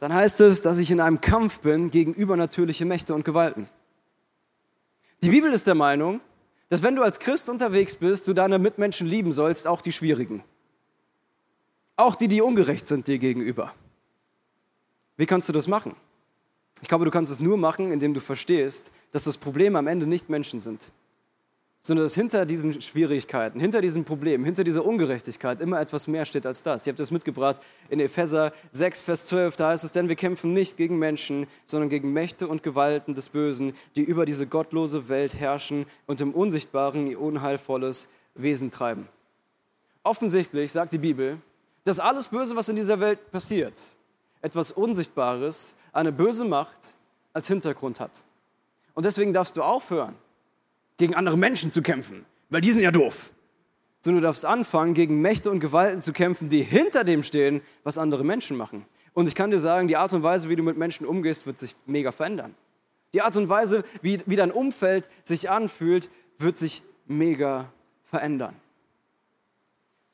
dann heißt es, dass ich in einem Kampf bin gegen übernatürliche Mächte und Gewalten. Die Bibel ist der Meinung, dass wenn du als Christ unterwegs bist, du deine Mitmenschen lieben sollst, auch die Schwierigen. Auch die, die ungerecht sind dir gegenüber. Wie kannst du das machen? Ich glaube, du kannst es nur machen, indem du verstehst, dass das Problem am Ende nicht Menschen sind, sondern dass hinter diesen Schwierigkeiten, hinter diesen Problemen, hinter dieser Ungerechtigkeit immer etwas mehr steht als das. Ihr habt das mitgebracht in Epheser 6, Vers 12, da heißt es, denn wir kämpfen nicht gegen Menschen, sondern gegen Mächte und Gewalten des Bösen, die über diese gottlose Welt herrschen und im Unsichtbaren ihr unheilvolles Wesen treiben. Offensichtlich sagt die Bibel, dass alles Böse, was in dieser Welt passiert, etwas Unsichtbares, eine böse Macht als Hintergrund hat. Und deswegen darfst du aufhören, gegen andere Menschen zu kämpfen, weil die sind ja doof. Sondern du darfst anfangen, gegen Mächte und Gewalten zu kämpfen, die hinter dem stehen, was andere Menschen machen. Und ich kann dir sagen, die Art und Weise, wie du mit Menschen umgehst, wird sich mega verändern. Die Art und Weise, wie, wie dein Umfeld sich anfühlt, wird sich mega verändern.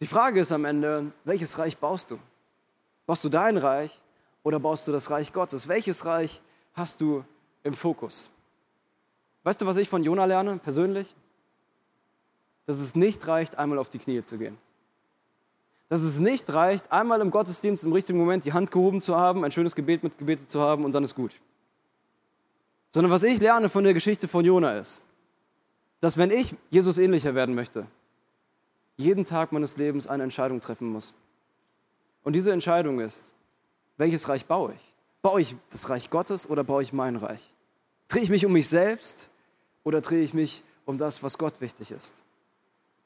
Die Frage ist am Ende, welches Reich baust du? Baust du dein Reich oder baust du das Reich Gottes? Welches Reich hast du im Fokus? Weißt du, was ich von Jona lerne, persönlich? Dass es nicht reicht, einmal auf die Knie zu gehen. Dass es nicht reicht, einmal im Gottesdienst im richtigen Moment die Hand gehoben zu haben, ein schönes Gebet mitgebetet zu haben und dann ist gut. Sondern was ich lerne von der Geschichte von Jona ist, dass wenn ich Jesus ähnlicher werden möchte, jeden Tag meines Lebens eine Entscheidung treffen muss. Und diese Entscheidung ist, welches Reich baue ich? Baue ich das Reich Gottes oder baue ich mein Reich? Drehe ich mich um mich selbst oder drehe ich mich um das, was Gott wichtig ist?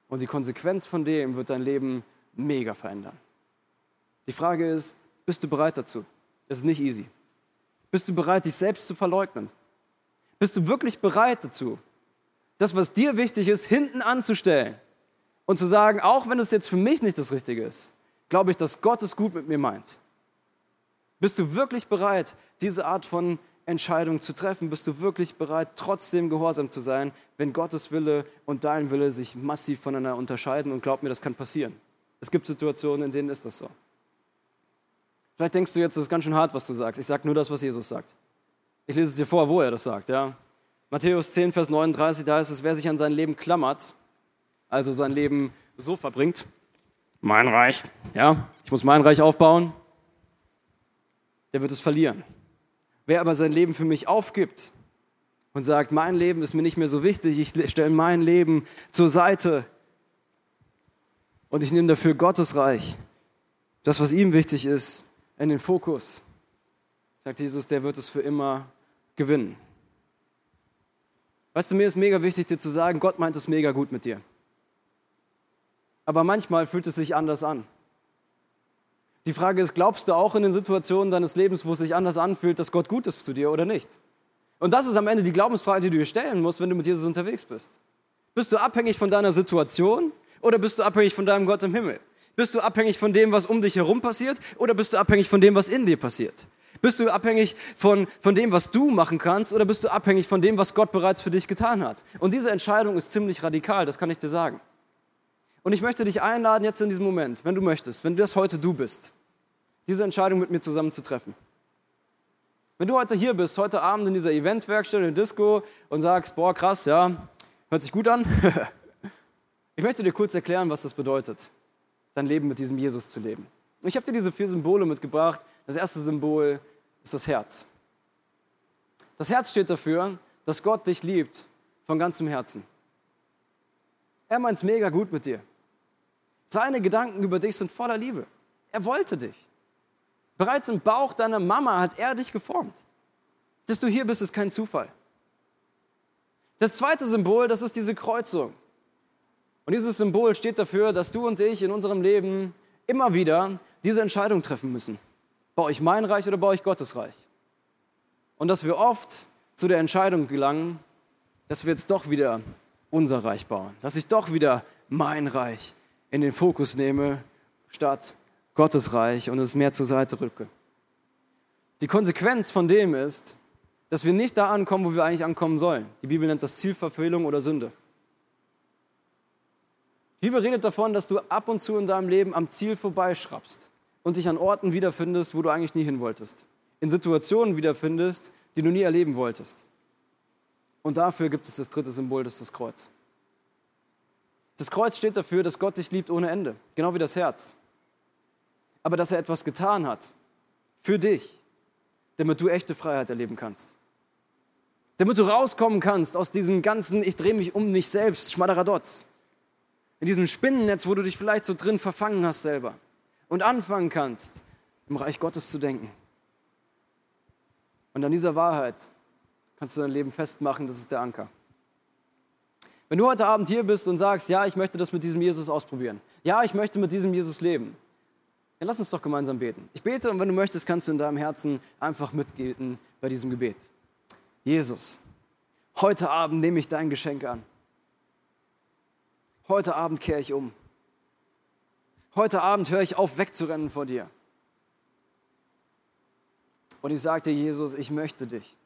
Und die Konsequenz von dem wird dein Leben mega verändern. Die Frage ist, bist du bereit dazu? Es ist nicht easy. Bist du bereit, dich selbst zu verleugnen? Bist du wirklich bereit dazu, das, was dir wichtig ist, hinten anzustellen und zu sagen, auch wenn es jetzt für mich nicht das Richtige ist, glaube ich, dass Gott es gut mit mir meint. Bist du wirklich bereit, diese Art von Entscheidung zu treffen? Bist du wirklich bereit, trotzdem gehorsam zu sein, wenn Gottes Wille und dein Wille sich massiv voneinander unterscheiden? Und glaub mir, das kann passieren. Es gibt Situationen, in denen ist das so. Vielleicht denkst du jetzt, das ist ganz schön hart, was du sagst. Ich sage nur das, was Jesus sagt. Ich lese es dir vor, wo er das sagt. Ja? Matthäus 10, Vers 39, da heißt es, wer sich an sein Leben klammert, also sein Leben so verbringt, Mein Reich. ja, ich muss mein Reich aufbauen, der wird es verlieren. Wer aber sein Leben für mich aufgibt und sagt, mein Leben ist mir nicht mehr so wichtig, ich stelle mein Leben zur Seite und ich nehme dafür Gottes Reich, das, was ihm wichtig ist, in den Fokus, sagt Jesus, der wird es für immer gewinnen. Weißt du, mir ist mega wichtig, dir zu sagen, Gott meint es mega gut mit dir. Aber manchmal fühlt es sich anders an. Die Frage ist, glaubst du auch in den Situationen deines Lebens, wo es sich anders anfühlt, dass Gott gut ist zu dir oder nicht? Und das ist am Ende die Glaubensfrage, die du dir stellen musst, wenn du mit Jesus unterwegs bist. Bist du abhängig von deiner Situation oder bist du abhängig von deinem Gott im Himmel? Bist du abhängig von dem, was um dich herum passiert oder bist du abhängig von dem, was in dir passiert? Bist du abhängig von, von dem, was du machen kannst oder bist du abhängig von dem, was Gott bereits für dich getan hat? Und diese Entscheidung ist ziemlich radikal, das kann ich dir sagen. Und ich möchte dich einladen, jetzt in diesem Moment, wenn du möchtest, wenn das heute du bist, diese Entscheidung mit mir zusammen zu treffen. Wenn du heute hier bist, heute Abend in dieser Eventwerkstatt, in der Disco und sagst, boah, krass, ja, hört sich gut an. [LAUGHS] ich möchte dir kurz erklären, was das bedeutet, dein Leben mit diesem Jesus zu leben. Ich habe dir diese vier Symbole mitgebracht. Das erste Symbol ist das Herz. Das Herz steht dafür, dass Gott dich liebt von ganzem Herzen. Er meint es mega gut mit dir. Seine Gedanken über dich sind voller Liebe. Er wollte dich. Bereits im Bauch deiner Mama hat er dich geformt. Dass du hier bist, ist kein Zufall. Das zweite Symbol, das ist diese Kreuzung. Und dieses Symbol steht dafür, dass du und ich in unserem Leben immer wieder diese Entscheidung treffen müssen. Baue ich mein Reich oder baue ich Gottes Reich? Und dass wir oft zu der Entscheidung gelangen, dass wir jetzt doch wieder unser Reich bauen. Dass ich doch wieder mein Reich in den Fokus nehme, statt Gottes Reich und es mehr zur Seite rücke. Die Konsequenz von dem ist, dass wir nicht da ankommen, wo wir eigentlich ankommen sollen. Die Bibel nennt das Zielverfehlung oder Sünde. Die Bibel redet davon, dass du ab und zu in deinem Leben am Ziel vorbeischraubst und dich an Orten wiederfindest, wo du eigentlich nie hin wolltest. In Situationen wiederfindest, die du nie erleben wolltest. Und dafür gibt es das dritte Symbol, das ist das Kreuz. Das Kreuz steht dafür, dass Gott dich liebt ohne Ende, genau wie das Herz. Aber dass er etwas getan hat für dich, damit du echte Freiheit erleben kannst. Damit du rauskommen kannst aus diesem ganzen, ich drehe mich um mich selbst, Schmadderadotz. In diesem Spinnennetz, wo du dich vielleicht so drin verfangen hast selber. Und anfangen kannst, im Reich Gottes zu denken. Und an dieser Wahrheit kannst du dein Leben festmachen, das ist der Anker. Wenn du heute Abend hier bist und sagst, ja, ich möchte das mit diesem Jesus ausprobieren, ja, ich möchte mit diesem Jesus leben, dann lass uns doch gemeinsam beten. Ich bete und wenn du möchtest, kannst du in deinem Herzen einfach mitgehen bei diesem Gebet. Jesus, heute Abend nehme ich dein Geschenk an. Heute Abend kehre ich um. Heute Abend höre ich auf, wegzurennen vor dir. Und ich sagte, Jesus, ich möchte dich.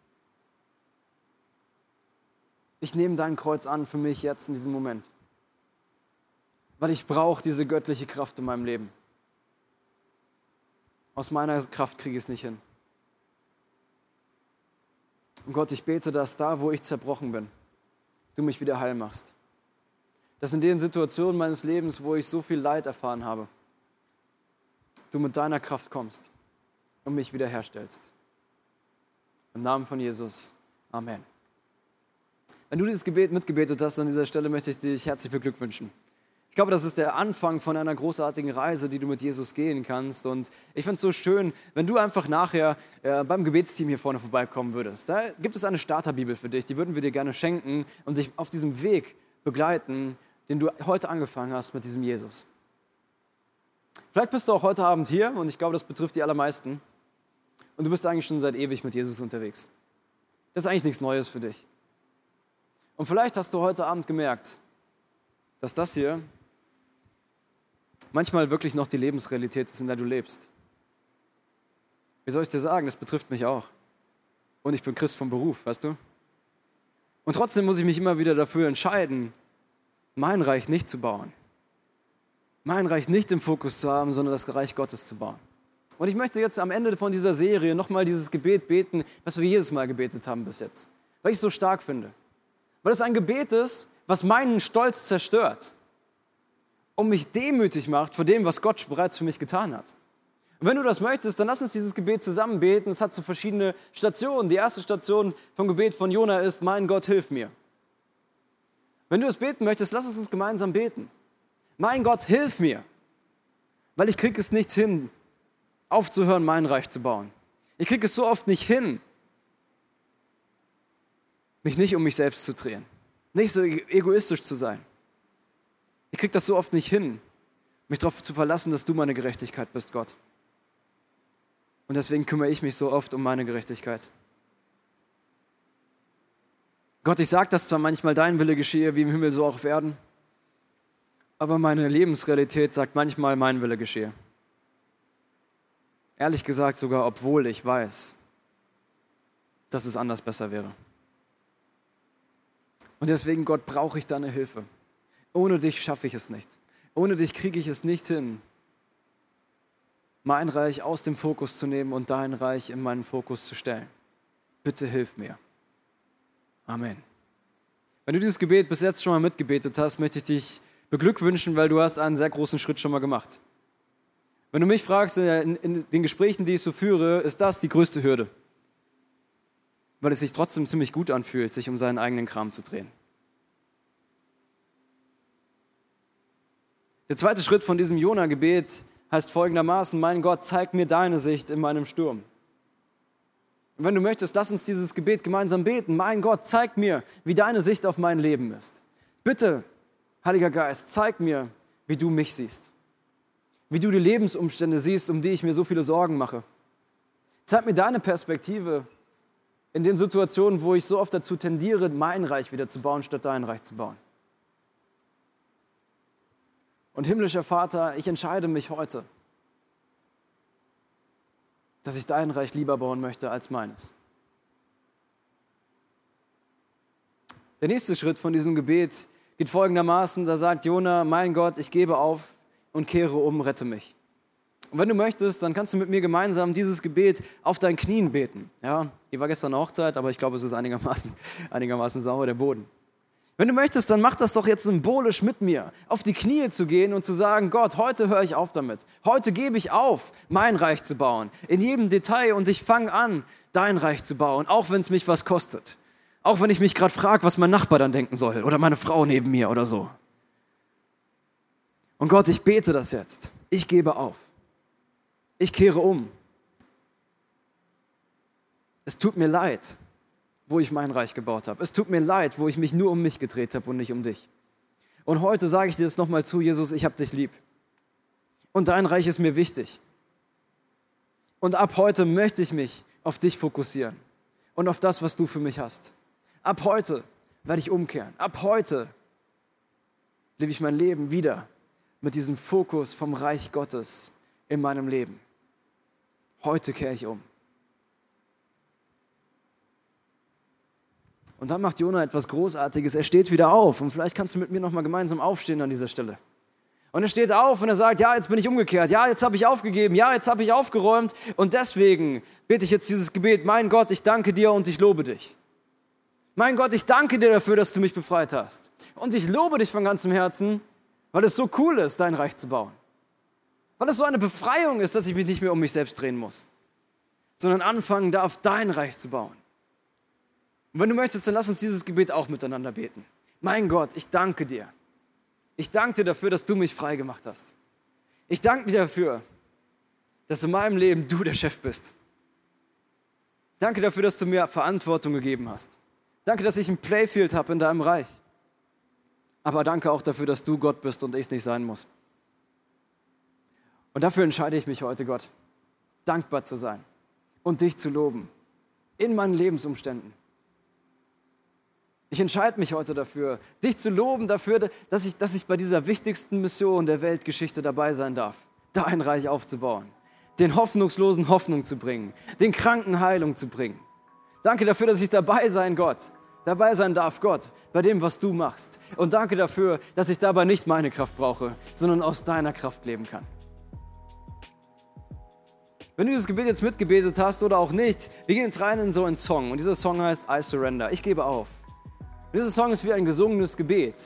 Ich nehme dein Kreuz an für mich jetzt in diesem Moment. Weil ich brauche diese göttliche Kraft in meinem Leben. Aus meiner Kraft kriege ich es nicht hin. Und Gott, ich bete, dass da, wo ich zerbrochen bin, du mich wieder heil machst. Dass in den Situationen meines Lebens, wo ich so viel Leid erfahren habe, du mit deiner Kraft kommst und mich wiederherstellst. Im Namen von Jesus. Amen. Wenn du dieses Gebet mitgebetet hast, an dieser Stelle möchte ich dich herzlich beglückwünschen. Ich glaube, das ist der Anfang von einer großartigen Reise, die du mit Jesus gehen kannst. Und ich finde es so schön, wenn du einfach nachher äh, beim Gebetsteam hier vorne vorbeikommen würdest. Da gibt es eine Starterbibel für dich, die würden wir dir gerne schenken und dich auf diesem Weg begleiten, den du heute angefangen hast mit diesem Jesus. Vielleicht bist du auch heute Abend hier und ich glaube, das betrifft die allermeisten. Und du bist eigentlich schon seit ewig mit Jesus unterwegs. Das ist eigentlich nichts Neues für dich. Und vielleicht hast du heute Abend gemerkt, dass das hier manchmal wirklich noch die Lebensrealität ist, in der du lebst. Wie soll ich dir sagen, das betrifft mich auch. Und ich bin Christ vom Beruf, weißt du? Und trotzdem muss ich mich immer wieder dafür entscheiden, mein Reich nicht zu bauen. Mein Reich nicht im Fokus zu haben, sondern das Reich Gottes zu bauen. Und ich möchte jetzt am Ende von dieser Serie nochmal dieses Gebet beten, was wir jedes Mal gebetet haben bis jetzt. Weil ich es so stark finde. Weil es ein Gebet ist, was meinen Stolz zerstört und mich demütig macht vor dem, was Gott bereits für mich getan hat. Und wenn du das möchtest, dann lass uns dieses Gebet zusammen beten. Es hat so verschiedene Stationen. Die erste Station vom Gebet von Jona ist, mein Gott, hilf mir. Wenn du es beten möchtest, lass uns uns gemeinsam beten. Mein Gott, hilf mir, weil ich kriege es nicht hin, aufzuhören, mein Reich zu bauen. Ich kriege es so oft nicht hin, mich nicht um mich selbst zu drehen, nicht so egoistisch zu sein. Ich kriege das so oft nicht hin, mich darauf zu verlassen, dass du meine Gerechtigkeit bist, Gott. Und deswegen kümmere ich mich so oft um meine Gerechtigkeit. Gott, ich sage das zwar manchmal, dein Wille geschehe, wie im Himmel, so auch auf Erden, aber meine Lebensrealität sagt manchmal, mein Wille geschehe. Ehrlich gesagt sogar, obwohl ich weiß, dass es anders besser wäre. Und deswegen, Gott, brauche ich deine Hilfe. Ohne dich schaffe ich es nicht. Ohne dich kriege ich es nicht hin, mein Reich aus dem Fokus zu nehmen und dein Reich in meinen Fokus zu stellen. Bitte hilf mir. Amen. Wenn du dieses Gebet bis jetzt schon mal mitgebetet hast, möchte ich dich beglückwünschen, weil du hast einen sehr großen Schritt schon mal gemacht. Wenn du mich fragst, in, in den Gesprächen, die ich so führe, ist das die größte Hürde. Weil es sich trotzdem ziemlich gut anfühlt, sich um seinen eigenen Kram zu drehen. Der zweite Schritt von diesem Jona-Gebet heißt folgendermaßen, mein Gott, zeig mir deine Sicht in meinem Sturm. Und wenn du möchtest, lass uns dieses Gebet gemeinsam beten. Mein Gott, zeig mir, wie deine Sicht auf mein Leben ist. Bitte, Heiliger Geist, zeig mir, wie du mich siehst. Wie du die Lebensumstände siehst, um die ich mir so viele Sorgen mache. Zeig mir deine Perspektive in den Situationen, wo ich so oft dazu tendiere, mein Reich wieder zu bauen, statt dein Reich zu bauen. Und himmlischer Vater, ich entscheide mich heute, dass ich dein Reich lieber bauen möchte als meines. Der nächste Schritt von diesem Gebet geht folgendermaßen, da sagt Jona, mein Gott, ich gebe auf und kehre um, rette mich. Und wenn du möchtest, dann kannst du mit mir gemeinsam dieses Gebet auf deinen Knien beten. Ja, hier war gestern eine Hochzeit, aber ich glaube, es ist einigermaßen, [LAUGHS] einigermaßen sauer, der Boden. Wenn du möchtest, dann mach das doch jetzt symbolisch mit mir, auf die Knie zu gehen und zu sagen, Gott, heute höre ich auf damit. Heute gebe ich auf, mein Reich zu bauen, in jedem Detail und ich fange an, dein Reich zu bauen, auch wenn es mich was kostet. Auch wenn ich mich gerade frage, was mein Nachbar dann denken soll oder meine Frau neben mir oder so. Und Gott, ich bete das jetzt. Ich gebe auf. Ich kehre um. Es tut mir leid, wo ich mein Reich gebaut habe. Es tut mir leid, wo ich mich nur um mich gedreht habe und nicht um dich. Und heute sage ich dir das nochmal zu, Jesus, ich habe dich lieb. Und dein Reich ist mir wichtig. Und ab heute möchte ich mich auf dich fokussieren und auf das, was du für mich hast. Ab heute werde ich umkehren. Ab heute lebe ich mein Leben wieder mit diesem Fokus vom Reich Gottes in meinem Leben. Heute kehre ich um. Und dann macht Jona etwas Großartiges. Er steht wieder auf. Und vielleicht kannst du mit mir nochmal gemeinsam aufstehen an dieser Stelle. Und er steht auf und er sagt, ja, jetzt bin ich umgekehrt, ja, jetzt habe ich aufgegeben, ja, jetzt habe ich aufgeräumt und deswegen bete ich jetzt dieses Gebet, mein Gott, ich danke dir und ich lobe dich. Mein Gott, ich danke dir dafür, dass du mich befreit hast. Und ich lobe dich von ganzem Herzen, weil es so cool ist, dein Reich zu bauen. Weil es so eine Befreiung ist, dass ich mich nicht mehr um mich selbst drehen muss, sondern anfangen darf, dein Reich zu bauen. Und wenn du möchtest, dann lass uns dieses Gebet auch miteinander beten. Mein Gott, ich danke dir. Ich danke dir dafür, dass du mich frei gemacht hast. Ich danke dir dafür, dass in meinem Leben du der Chef bist. Danke dafür, dass du mir Verantwortung gegeben hast. Danke, dass ich ein Playfield habe in deinem Reich. Aber danke auch dafür, dass du Gott bist und ich es nicht sein muss. Und dafür entscheide ich mich heute, Gott, dankbar zu sein und dich zu loben in meinen Lebensumständen. Ich entscheide mich heute dafür, dich zu loben dafür, dass ich, dass ich bei dieser wichtigsten Mission der Weltgeschichte dabei sein darf, dein Reich aufzubauen, den Hoffnungslosen Hoffnung zu bringen, den Kranken Heilung zu bringen. Danke dafür, dass ich dabei sein Gott, dabei sein darf, Gott, bei dem, was du machst. Und danke dafür, dass ich dabei nicht meine Kraft brauche, sondern aus deiner Kraft leben kann. Wenn du dieses Gebet jetzt mitgebetet hast oder auch nicht, wir gehen jetzt rein in so einen Song und dieser Song heißt I Surrender. Ich gebe auf. Dieser Song ist wie ein gesungenes Gebet.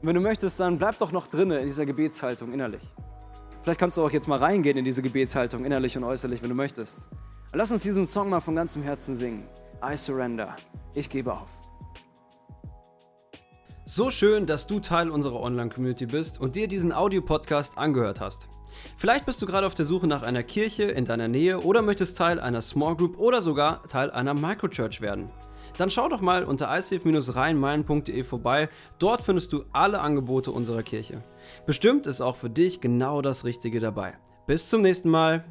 Und wenn du möchtest, dann bleib doch noch drinnen in dieser Gebetshaltung innerlich. Vielleicht kannst du auch jetzt mal reingehen in diese Gebetshaltung innerlich und äußerlich, wenn du möchtest. Und lass uns diesen Song mal von ganzem Herzen singen. I surrender. Ich gebe auf. So schön, dass du Teil unserer Online-Community bist und dir diesen Audiopodcast angehört hast. Vielleicht bist du gerade auf der Suche nach einer Kirche in deiner Nähe oder möchtest Teil einer Small Group oder sogar Teil einer Microchurch werden. Dann schau doch mal unter icf-rheinmain.de vorbei. Dort findest du alle Angebote unserer Kirche. Bestimmt ist auch für dich genau das Richtige dabei. Bis zum nächsten Mal.